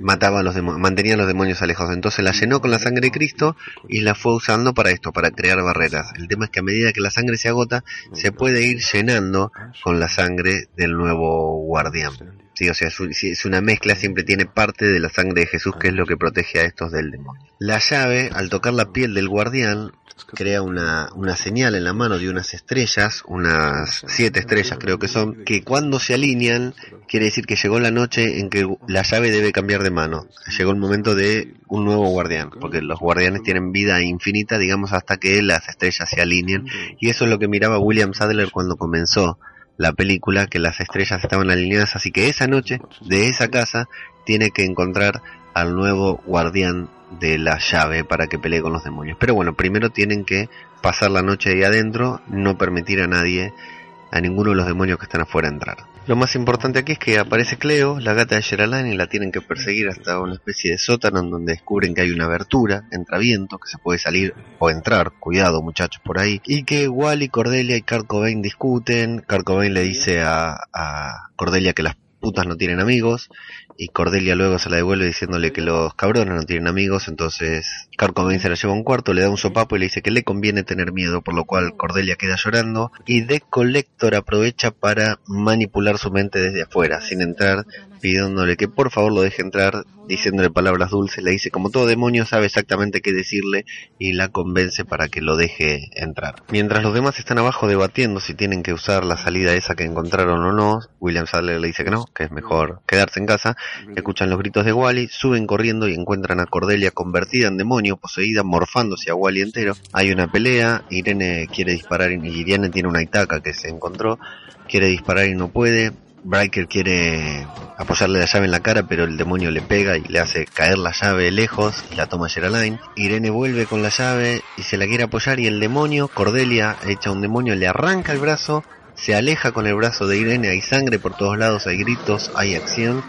mataba a los mantenía a los demonios alejados. Entonces la llenó con la sangre de Cristo y la fue usando para esto, para crear barreras. El tema es que a medida que la sangre se agota, se puede ir llenando con la sangre del nuevo guardián. O sea, es, es una mezcla, siempre tiene parte de la sangre de Jesús que es lo que protege a estos del demonio. La llave, al tocar la piel del guardián, crea una, una señal en la mano de unas estrellas, unas siete estrellas creo que son, que cuando se alinean quiere decir que llegó la noche en que la llave debe cambiar de mano. Llegó el momento de un nuevo guardián, porque los guardianes tienen vida infinita, digamos, hasta que las estrellas se alineen. Y eso es lo que miraba William Sadler cuando comenzó la película, que las estrellas estaban alineadas, así que esa noche, de esa casa, tiene que encontrar al nuevo guardián de la llave para que pelee con los demonios. Pero bueno, primero tienen que pasar la noche ahí adentro, no permitir a nadie, a ninguno de los demonios que están afuera entrar. Lo más importante aquí es que aparece Cleo, la gata de Geraldine, y la tienen que perseguir hasta una especie de sótano en donde descubren que hay una abertura, entra viento, que se puede salir o entrar, cuidado muchachos por ahí, y que Wally, Cordelia y Kurt Cobain discuten, Kurt Cobain le dice a, a Cordelia que las putas no tienen amigos, y Cordelia luego se la devuelve diciéndole que los cabrones no tienen amigos, entonces se la lleva a un cuarto, le da un sopapo y le dice que le conviene tener miedo, por lo cual Cordelia queda llorando y The Collector aprovecha para manipular su mente desde afuera, sin entrar, pidiéndole que por favor lo deje entrar, diciéndole palabras dulces, le dice como todo demonio sabe exactamente qué decirle y la convence para que lo deje entrar. Mientras los demás están abajo debatiendo si tienen que usar la salida esa que encontraron o no, William Sadler le dice que no, que es mejor quedarse en casa, escuchan los gritos de Wally, suben corriendo y encuentran a Cordelia convertida en demonio, poseída, morfándose a Wally entero. Hay una pelea, Irene quiere disparar y Irene tiene una itaca que se encontró, quiere disparar y no puede. Breaker quiere apoyarle la llave en la cara, pero el demonio le pega y le hace caer la llave lejos y la toma Geraldine. Irene vuelve con la llave y se la quiere apoyar y el demonio, Cordelia, hecha un demonio, le arranca el brazo, se aleja con el brazo de Irene, hay sangre por todos lados, hay gritos, hay acción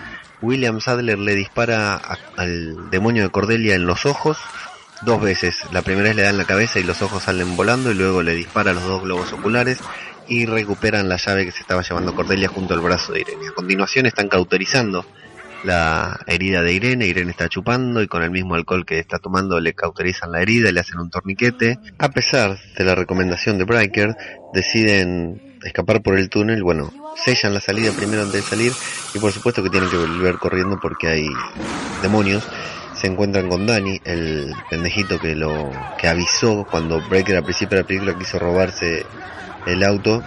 William Sadler le dispara al demonio de Cordelia en los ojos dos veces. La primera vez le da en la cabeza y los ojos salen volando y luego le dispara los dos globos oculares y recuperan la llave que se estaba llevando Cordelia junto al brazo de Irene. A continuación están cauterizando la herida de Irene, Irene está chupando y con el mismo alcohol que está tomando le cauterizan la herida le hacen un torniquete. A pesar de la recomendación de Breaker, deciden escapar por el túnel, bueno, sellan la salida primero antes de salir y por supuesto que tienen que volver corriendo porque hay demonios. Se encuentran con Danny, el pendejito que lo que avisó cuando Breaker al principio de la película quiso robarse el auto.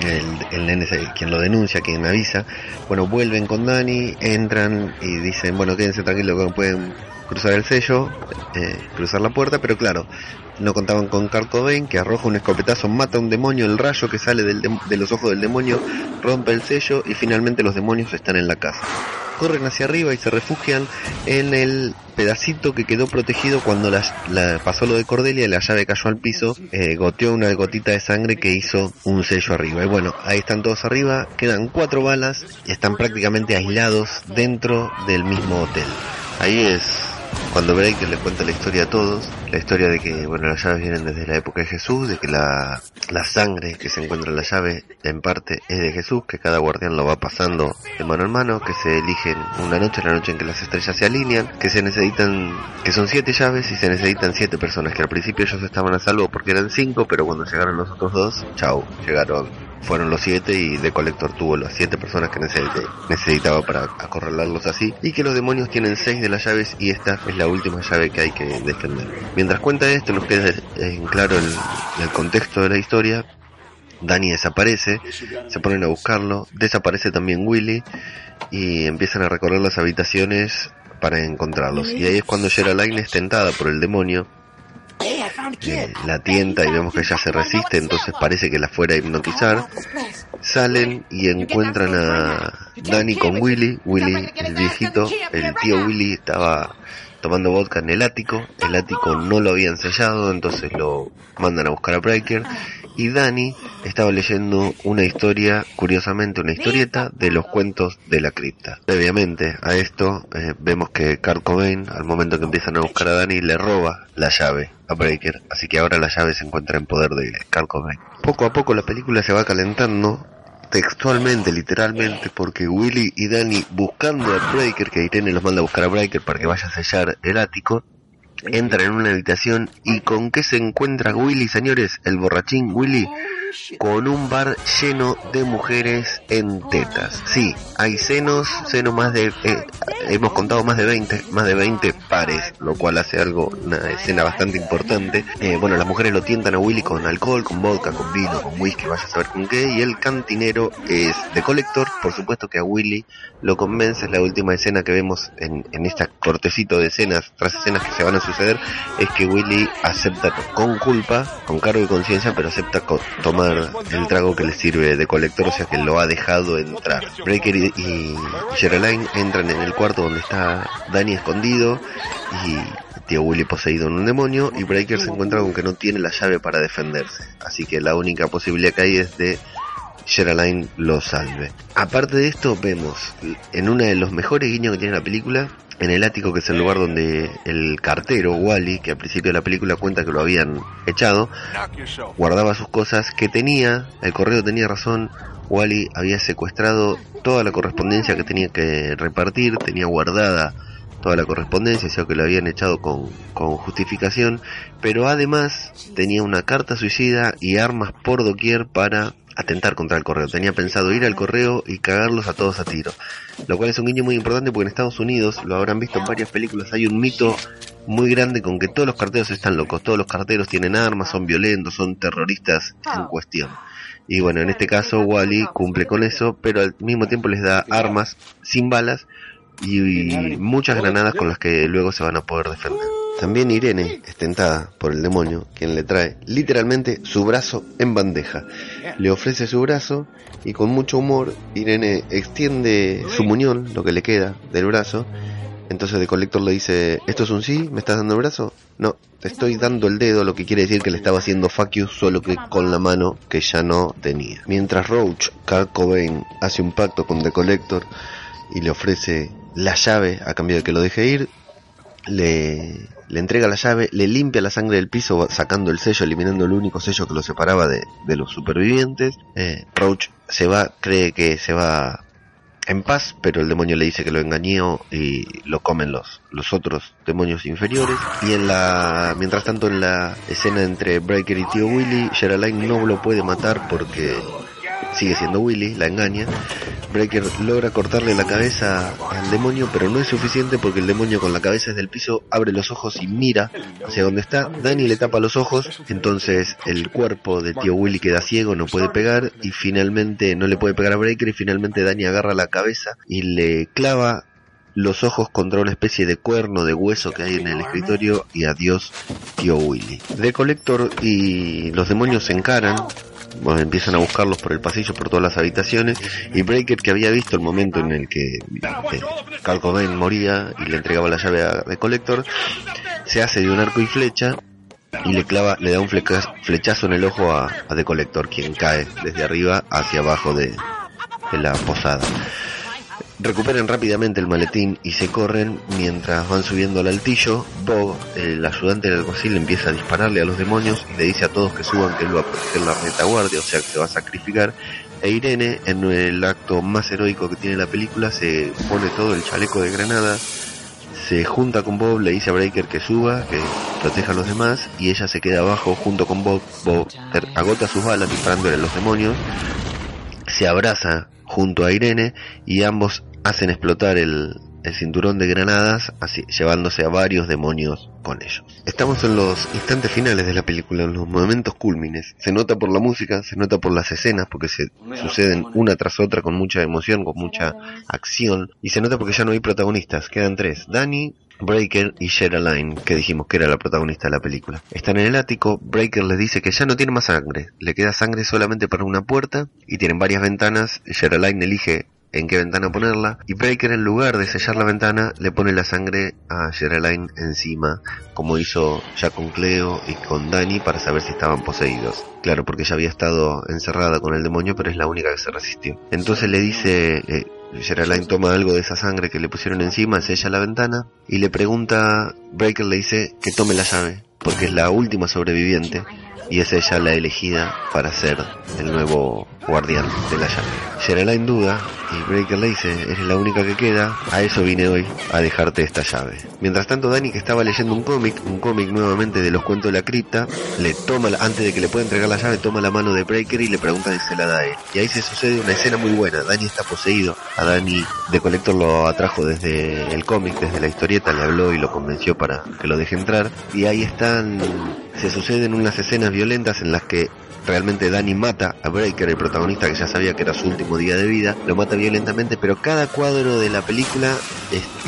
El, el nene es quien lo denuncia, quien avisa. Bueno, vuelven con Danny, entran y dicen, bueno, quédense tranquilos que pueden cruzar el sello, eh, cruzar la puerta, pero claro, no contaban con Kurt que arroja un escopetazo, mata a un demonio, el rayo que sale del de los ojos del demonio rompe el sello y finalmente los demonios están en la casa. Corren hacia arriba y se refugian en el pedacito que quedó protegido cuando la, pasó lo de Cordelia y la llave cayó al piso, eh, goteó una gotita de sangre que hizo un sello arriba. Y bueno, ahí están todos arriba, quedan cuatro balas y están prácticamente aislados dentro del mismo hotel. Ahí es cuando Breaker le cuenta la historia a todos, la historia de que, bueno, las llaves vienen desde la época de Jesús, de que la, la sangre que se encuentra en la llave en parte es de Jesús, que cada guardián lo va pasando de mano en mano, que se eligen una noche, la noche en que las estrellas se alinean, que se necesitan, que son siete llaves y se necesitan siete personas, que al principio ellos estaban a salvo porque eran cinco, pero cuando llegaron los otros dos, chau, llegaron fueron los siete y The Collector tuvo las siete personas que necesitaba para acorralarlos así y que los demonios tienen seis de las llaves y esta es la última llave que hay que defender. Mientras cuenta esto nos queda en claro el, el contexto de la historia. Danny desaparece, se ponen a buscarlo, desaparece también Willy y empiezan a recorrer las habitaciones para encontrarlos. Y ahí es cuando Geraldine es tentada por el demonio la tienta y vemos que ella se resiste, entonces parece que la fuera a hipnotizar. Salen y encuentran a Danny con Willy, Willy el viejito, el tío Willy estaba tomando vodka en el ático, el ático no lo habían sellado, entonces lo mandan a buscar a Breaker y Dani estaba leyendo una historia, curiosamente una historieta de los cuentos de la cripta. Previamente a esto eh, vemos que Kurt Cobain, al momento que empiezan a buscar a Dani, le roba la llave a Breaker, así que ahora la llave se encuentra en poder de Kurt Cobain. Poco a poco la película se va calentando textualmente, literalmente, porque Willy y Danny buscando a Breaker, que Irene los manda a buscar a Breaker para que vaya a sellar el ático, entra en una habitación y con qué se encuentra Willy, señores, el borrachín Willy, con un bar lleno de mujeres en tetas. Sí, hay senos, senos más de, eh, hemos contado más de 20, más de 20 pares, lo cual hace algo, una escena bastante importante. Eh, bueno, las mujeres lo tientan a Willy con alcohol, con vodka, con vino, con whisky, vaya a saber con qué, y el cantinero es de colector, por supuesto que a Willy lo convence, es la última escena que vemos en, en esta cortecito de escenas, tras escenas que se van a es que Willy acepta con culpa, con cargo de conciencia, pero acepta tomar el trago que le sirve de colector, o sea que lo ha dejado entrar. Breaker y, y entran en el cuarto donde está Danny escondido y tío Willy poseído en un demonio y Breaker se encuentra con que no tiene la llave para defenderse. Así que la única posibilidad que hay es de Geraldine lo salve. Aparte de esto, vemos en uno de los mejores guiños que tiene la película, en el ático que es el lugar donde el cartero, Wally, que al principio de la película cuenta que lo habían echado, guardaba sus cosas, que tenía, el correo tenía razón, Wally había secuestrado toda la correspondencia que tenía que repartir, tenía guardada toda la correspondencia, o sea que lo habían echado con, con justificación, pero además tenía una carta suicida y armas por doquier para atentar contra el correo. Tenía pensado ir al correo y cagarlos a todos a tiro. Lo cual es un guiño muy importante porque en Estados Unidos, lo habrán visto en varias películas, hay un mito muy grande con que todos los carteros están locos. Todos los carteros tienen armas, son violentos, son terroristas en cuestión. Y bueno, en este caso Wally cumple con eso, pero al mismo tiempo les da armas sin balas y muchas granadas con las que luego se van a poder defender. También Irene es tentada por el demonio, quien le trae literalmente su brazo en bandeja. Le ofrece su brazo y con mucho humor Irene extiende su muñón, lo que le queda del brazo. Entonces el colector le dice, ¿esto es un sí? ¿Me estás dando el brazo? No, te estoy dando el dedo, lo que quiere decir que le estaba haciendo fuck you, solo que con la mano que ya no tenía. Mientras Roach, Carl Cobain, hace un pacto con The Collector y le ofrece la llave a cambio de que lo deje ir, le, le entrega la llave, le limpia la sangre del piso sacando el sello, eliminando el único sello que lo separaba de, de los supervivientes. Eh, Roach se va, cree que se va en paz, pero el demonio le dice que lo engañó y lo comen los, los otros demonios inferiores. Y en la, mientras tanto en la escena entre Breaker y Tío Willy, Geraldine no lo puede matar porque sigue siendo Willy, la engaña. Breaker logra cortarle la cabeza al demonio, pero no es suficiente porque el demonio con la cabeza desde el piso abre los ojos y mira hacia donde está. Danny le tapa los ojos, entonces el cuerpo de tío Willy queda ciego, no puede pegar y finalmente no le puede pegar a Breaker y finalmente Danny agarra la cabeza y le clava los ojos contra una especie de cuerno de hueso que hay en el escritorio y adiós tío Willy. The Collector y los demonios se encaran, bueno, empiezan a buscarlos por el pasillo, por todas las habitaciones, y Breaker, que había visto el momento en el que eh, Carl Cobain moría y le entregaba la llave a The Collector, se hace de un arco y flecha y le clava, le da un flechazo en el ojo a, a The Collector, quien cae desde arriba hacia abajo de la posada recuperan rápidamente el maletín y se corren mientras van subiendo al altillo. Bob, el ayudante del alguacil, empieza a dispararle a los demonios y le dice a todos que suban que él va a proteger la retaguardia, o sea que se va a sacrificar. E Irene, en el acto más heroico que tiene la película, se pone todo el chaleco de granada, se junta con Bob, le dice a Breaker que suba, que proteja a los demás, y ella se queda abajo junto con Bob. Bob agota sus balas disparándole a los demonios, se abraza junto a Irene y ambos hacen explotar el, cinturón de granadas, así, llevándose a varios demonios con ellos. Estamos en los instantes finales de la película, en los momentos cúlmines. Se nota por la música, se nota por las escenas, porque se suceden una tras otra con mucha emoción, con mucha acción, y se nota porque ya no hay protagonistas, quedan tres, Danny, Breaker y Sherilyn, que dijimos que era la protagonista de la película. Están en el ático, Breaker les dice que ya no tiene más sangre, le queda sangre solamente para una puerta y tienen varias ventanas. Sherilyn elige en qué ventana ponerla y Breaker en lugar de sellar la ventana le pone la sangre a Sherilyn encima como hizo ya con Cleo y con Danny para saber si estaban poseídos. Claro porque ya había estado encerrada con el demonio pero es la única que se resistió. Entonces le dice eh, toma algo de esa sangre que le pusieron encima, sella la ventana y le pregunta, Breaker le dice que tome la llave, porque es la última sobreviviente y es ella la elegida para ser el nuevo guardián de la llave. en duda y Breaker le dice, eres la única que queda, a eso vine hoy, a dejarte esta llave. Mientras tanto Dani que estaba leyendo un cómic, un cómic nuevamente de los cuentos de la cripta, le toma, antes de que le pueda entregar la llave, toma la mano de Breaker y le pregunta si se la da él. Y ahí se sucede una escena muy buena, Dani está poseído, a Dani de Collector lo atrajo desde el cómic, desde la historieta, le habló y lo convenció para que lo deje entrar, y ahí están, se suceden unas escenas violentas en las que realmente Danny mata a Breaker, el protagonista que ya sabía que era su último día de vida, lo mata violentamente, pero cada cuadro de la película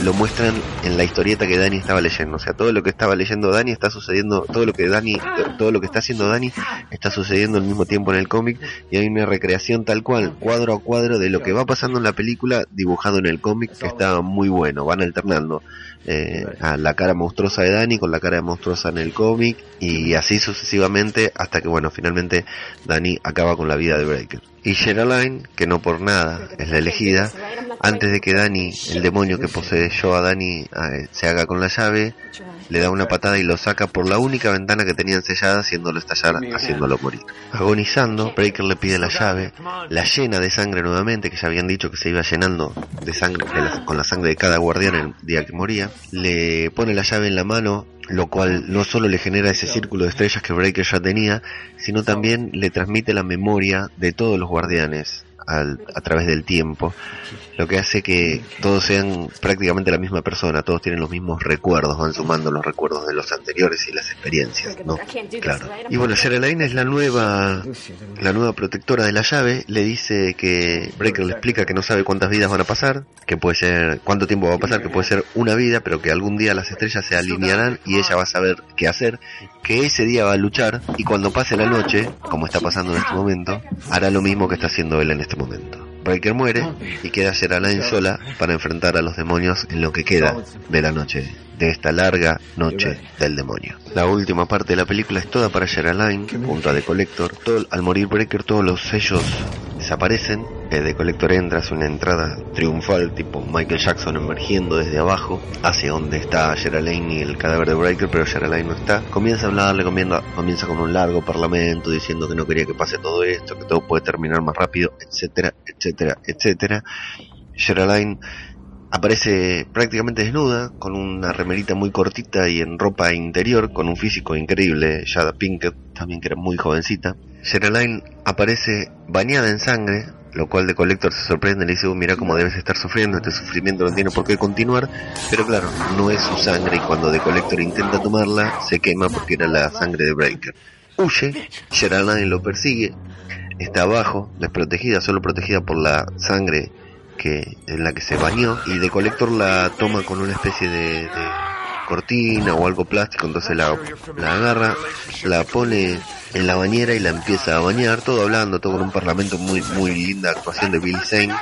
lo muestran en la historieta que Danny estaba leyendo. O sea, todo lo que estaba leyendo Danny está sucediendo, todo lo que Danny, todo lo que está haciendo Danny está sucediendo al mismo tiempo en el cómic y hay una recreación tal cual, cuadro a cuadro de lo que va pasando en la película dibujado en el cómic que está muy bueno, van alternando eh, a la cara monstruosa de Danny con la cara monstruosa en el cómic y así sucesivamente hasta que bueno finalmente Danny acaba con la vida de Breaker. Y Sherilyn, que no por nada es la elegida, antes de que Danny, el demonio que poseyó a Danny, eh, se haga con la llave, le da una patada y lo saca por la única ventana que tenían sellada, haciéndolo estallar, haciéndolo morir. Agonizando, Breaker le pide la llave, la llena de sangre nuevamente, que ya habían dicho que se iba llenando de sangre, con la sangre de cada guardián el día que moría, le pone la llave en la mano lo cual no solo le genera ese círculo de estrellas que Breaker ya tenía, sino también le transmite la memoria de todos los guardianes a través del tiempo, lo que hace que todos sean prácticamente la misma persona, todos tienen los mismos recuerdos, van sumando los recuerdos de los anteriores y las experiencias, ¿no? Claro. Y bueno, Sherilyn es la nueva, la nueva protectora de la llave, le dice que Breaker le explica que no sabe cuántas vidas van a pasar, que puede ser, cuánto tiempo va a pasar, que puede ser una vida, pero que algún día las estrellas se alinearán y ella va a saber qué hacer, que ese día va a luchar y cuando pase la noche, como está pasando en este momento, hará lo mismo que está haciendo él en este momento. Breaker muere y queda Sherilyn sola para enfrentar a los demonios en lo que queda de la noche, de esta larga noche del demonio. La última parte de la película es toda para Sherilyn, junto a The Collector. Todo, al morir Breaker todos los sellos desaparecen. El The Collector entra, hace una entrada triunfal, tipo Michael Jackson emergiendo desde abajo hacia donde está Sherilyn y el cadáver de Breaker, pero Sherilyn no está. Comienza a hablarle, comienza, comienza con un largo parlamento diciendo que no quería que pase todo esto, que todo puede terminar más rápido, etcétera, etcétera, etcétera. Sherilyn aparece prácticamente desnuda, con una remerita muy cortita y en ropa interior, con un físico increíble, Jada Pinkett, también que era muy jovencita. Sherilyn aparece bañada en sangre, lo cual de Collector se sorprende, le dice, oh, mira cómo debes estar sufriendo, este sufrimiento no tiene por qué continuar, pero claro, no es su sangre y cuando de Collector intenta tomarla, se quema porque era la sangre de Breaker. Huye, Sherilyn lo persigue, está abajo, desprotegida, solo protegida por la sangre que en la que se bañó y de Collector la toma con una especie de, cortina o algo plástico, entonces la, la agarra, la pone en la bañera y la empieza a bañar, todo hablando, todo con un parlamento muy muy linda actuación de Billy Zane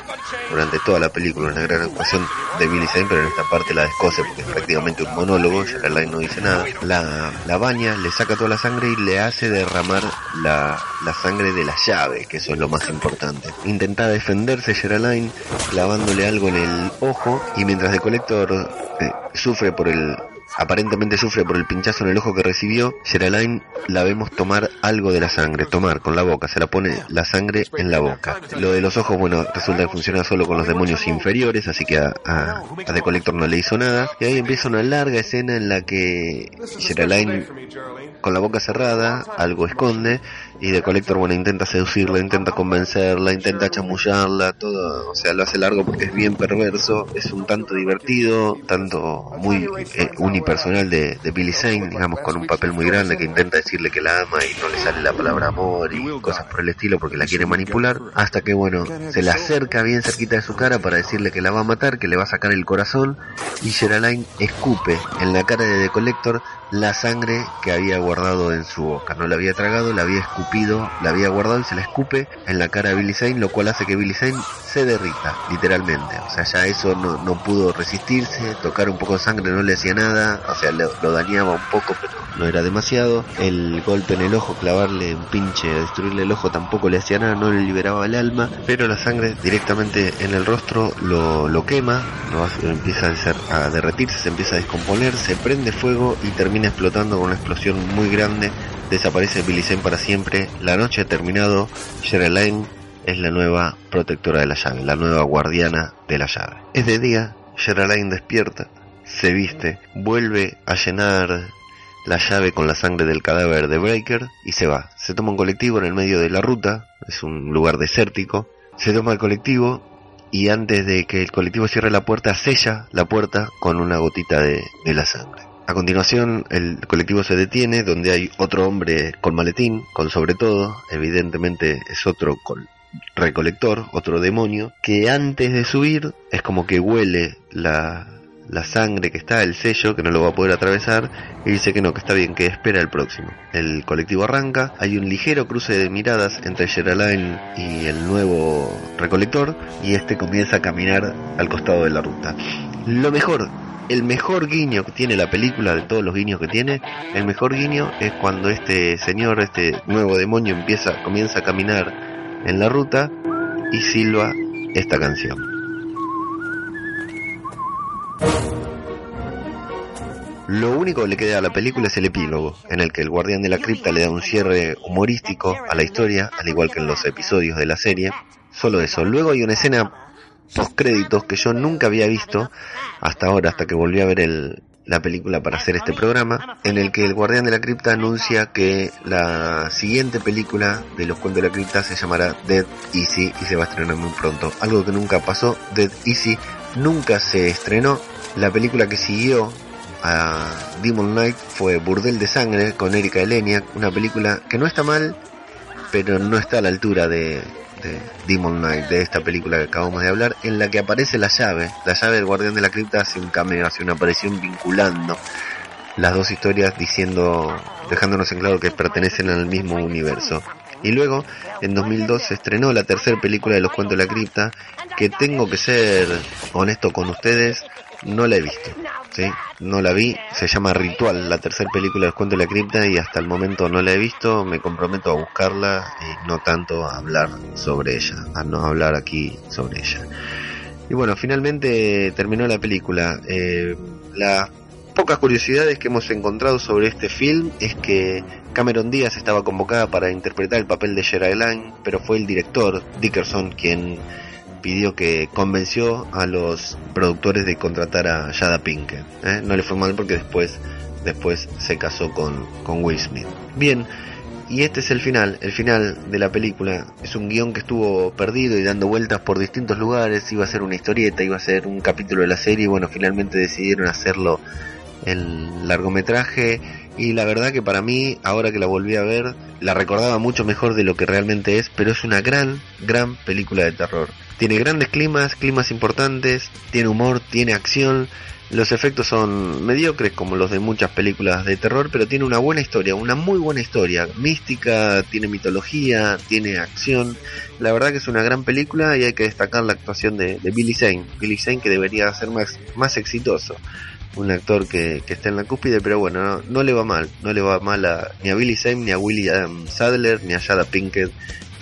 durante toda la película, una gran actuación de Billy Zane, pero en esta parte la descose porque es prácticamente un monólogo, Sherilyn no dice nada, la, la baña, le saca toda la sangre y le hace derramar la, la sangre de la llave, que eso es lo más importante. Intenta defenderse Sherilyn clavándole algo en el ojo y mientras de Collector eh, sufre por el aparentemente sufre por el pinchazo en el ojo que recibió, Sherilyn la vemos tomar algo de la sangre, tomar con la boca, se la pone la sangre en la boca. Lo de los ojos, bueno, resulta que funciona solo con los demonios inferiores, así que a, a, The Collector no le hizo nada. Y ahí empieza una larga escena en la que Sherilyn con la boca cerrada, algo esconde, y de Collector, bueno, intenta seducirla, intenta convencerla, intenta chamullarla, todo, o sea, lo hace largo porque es bien perverso, es un tanto divertido, tanto muy eh, unipersonal de, de Billy Zane, digamos, con un papel muy grande que intenta decirle que la ama y no le sale la palabra amor y cosas por el estilo porque la quiere manipular, hasta que, bueno, se le acerca bien cerquita de su cara para decirle que la va a matar, que le va a sacar el corazón, y Sherilyn escupe en la cara de The Collector la sangre que había guardado en su boca. No la había tragado, la había escupido, la había guardado y se la escupe en la cara de Billy Zane, lo cual hace que Billy Zane se derrita, literalmente. O sea, ya eso no, no pudo resistirse, tocar un poco de sangre no le hacía nada, o sea, lo, dañaba un poco, pero no era demasiado. El golpe en el ojo, clavarle un pinche, destruirle el ojo tampoco le hacía nada, no le liberaba el alma, pero la sangre directamente en el rostro lo, lo quema, empieza a, ser, a derretirse, se empieza a descomponer, se prende fuego y termina explotando con una explosión muy grande. Desaparece Billy para siempre. La noche ha terminado. Sherilyn es la nueva protectora de la llave, la nueva guardiana de la llave. Es de día, Geraldine despierta, se viste, vuelve a llenar la llave con la sangre del cadáver de Breaker y se va. Se toma un colectivo en el medio de la ruta, es un lugar desértico, se toma el colectivo y antes de que el colectivo cierre la puerta, sella la puerta con una gotita de, la sangre. A continuación, el colectivo se detiene, donde hay otro hombre con maletín, con sobre todo, evidentemente es otro recolector, otro demonio, que antes de subir es como que huele la, la sangre que está, el sello, que no lo va a poder atravesar, y dice que no, que está bien, que espera el próximo. El colectivo arranca, hay un ligero cruce de miradas entre Geraldine y el nuevo recolector, y este comienza a caminar al costado de la ruta. Lo mejor, el mejor guiño que tiene la película, de todos los guiños que tiene, el mejor guiño es cuando este señor, este nuevo demonio empieza, comienza a caminar en la ruta y silba esta canción. Lo único que le queda a la película es el epílogo, en el que el guardián de la cripta le da un cierre humorístico a la historia, al igual que en los episodios de la serie. Solo eso. Luego hay una escena post créditos que yo nunca había visto hasta ahora, hasta que volví a ver la película para hacer este programa, en el que el guardián de la cripta anuncia que la siguiente película de los cuentos de la cripta se llamará Dead Easy y se va a estrenar muy pronto. Algo que nunca pasó, Dead Easy nunca se estrenó. La película que siguió a Demon Knight fue Burdel de Sangre con Erika Elenia, una película que no está mal, pero no está a la altura de, de Demon Knight, de esta película que acabamos de hablar, en la que aparece la llave. La llave del Guardián de la Cripta hace un cameo, hace una aparición vinculando las dos historias diciendo, dejándonos en claro que pertenecen al mismo universo. Y luego, en 2002 se estrenó la tercera película de los cuentos de la cripta, que tengo que ser honesto con ustedes, no la he visto. ¿sí? No la vi, se llama Ritual, la tercera película del cuento de la cripta y hasta el momento no la he visto, me comprometo a buscarla y no tanto a hablar sobre ella, a no hablar aquí sobre ella. Y bueno, finalmente terminó la película. Eh, las pocas curiosidades que hemos encontrado sobre este film es que Cameron Díaz estaba convocada para interpretar el papel de Geraldine, pero fue el director Dickerson quien pidió que convenció a los productores de contratar a Jada Pinkett. ¿eh? No le fue mal porque después, después se casó con, con Will Smith. Bien, y este es el final, el final de la película. Es un guion que estuvo perdido y dando vueltas por distintos lugares. Iba a ser una historieta, iba a ser un capítulo de la serie. Y bueno, finalmente decidieron hacerlo el largometraje. Y la verdad que para mí, ahora que la volví a ver, la recordaba mucho mejor de lo que realmente es. Pero es una gran, gran película de terror. Tiene grandes climas, climas importantes, tiene humor, tiene acción. Los efectos son mediocres como los de muchas películas de terror, pero tiene una buena historia, una muy buena historia. Mística, tiene mitología, tiene acción. La verdad que es una gran película y hay que destacar la actuación de, Billy Zane. Billy Zane que debería ser más, más exitoso. Un actor que, está en la cúspide, pero bueno, no, le va mal. No le va mal a, ni a Billy Zane, ni a William Sadler, ni a Jada Pinkett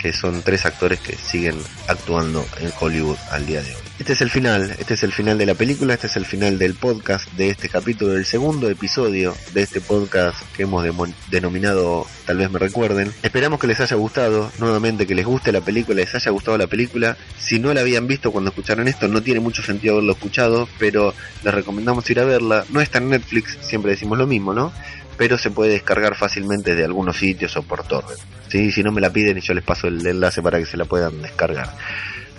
que son tres actores que siguen actuando en Hollywood al día de hoy. Este es el final, este es el final de la película, este es el final del podcast de este capítulo, del segundo episodio de este podcast que hemos denominado Tal vez me recuerden. Esperamos que les haya gustado, nuevamente que les guste la película, les haya gustado la película. Si no la habían visto cuando escucharon esto, no tiene mucho sentido haberlo escuchado, pero les recomendamos ir a verla. No está en Netflix, siempre decimos lo mismo, ¿no? Pero se puede descargar fácilmente de algunos sitios o por torrent. ¿sí? Si no me la piden y yo les paso el enlace para que se la puedan descargar.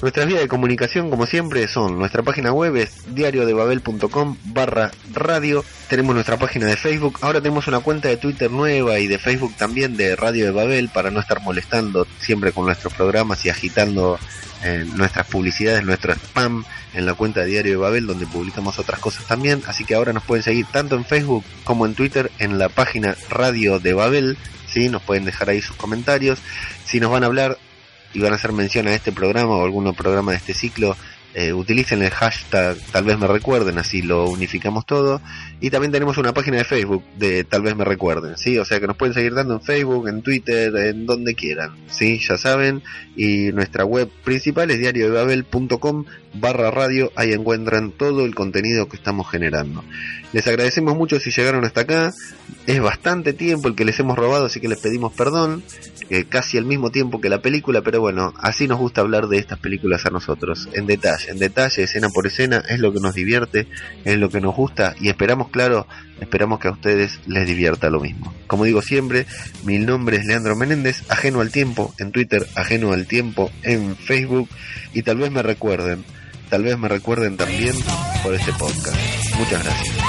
Nuestras vías de comunicación, como siempre, son nuestra página web es diariodebabel.com barra radio. Tenemos nuestra página de Facebook. Ahora tenemos una cuenta de Twitter nueva y de Facebook también de Radio de Babel para no estar molestando siempre con nuestros programas y agitando eh, nuestras publicidades, nuestro spam en la cuenta de Diario de Babel donde publicamos otras cosas también. Así que ahora nos pueden seguir tanto en Facebook como en Twitter en la página Radio de Babel. ¿sí? Nos pueden dejar ahí sus comentarios. Si nos van a hablar y van a hacer mención a este programa o algún programa de este ciclo, eh, utilicen el hashtag tal vez me recuerden, así lo unificamos todo. Y también tenemos una página de Facebook de tal vez me recuerden, ¿sí? O sea que nos pueden seguir dando en Facebook, en Twitter, en donde quieran, ¿sí? Ya saben. Y nuestra web principal es diariodebabel.com barra radio, ahí encuentran todo el contenido que estamos generando. Les agradecemos mucho si llegaron hasta acá, es bastante tiempo el que les hemos robado, así que les pedimos perdón, casi el mismo tiempo que la película, pero bueno, así nos gusta hablar de estas películas a nosotros, en detalle, en detalle, escena por escena, es lo que nos divierte, es lo que nos gusta y esperamos, claro, esperamos que a ustedes les divierta lo mismo. Como digo siempre, mi nombre es Leandro Menéndez, ajeno al tiempo en Twitter, ajeno al tiempo en Facebook y tal vez me recuerden tal vez me recuerden también por este podcast. Muchas gracias.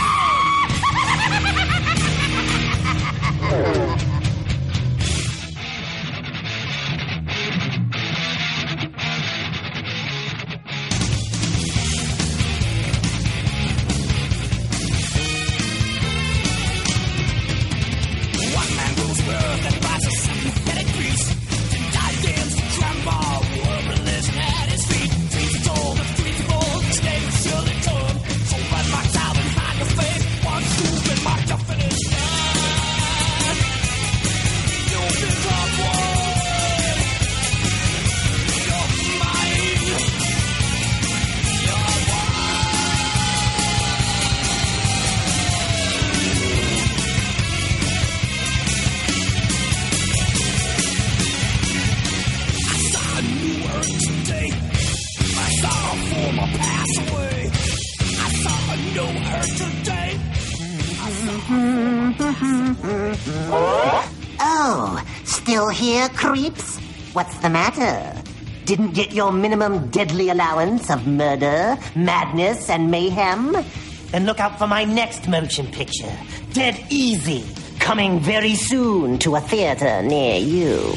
Your minimum deadly allowance of murder, madness, and mayhem? Then look out for my next motion picture, Dead Easy, coming very soon to a theater near you.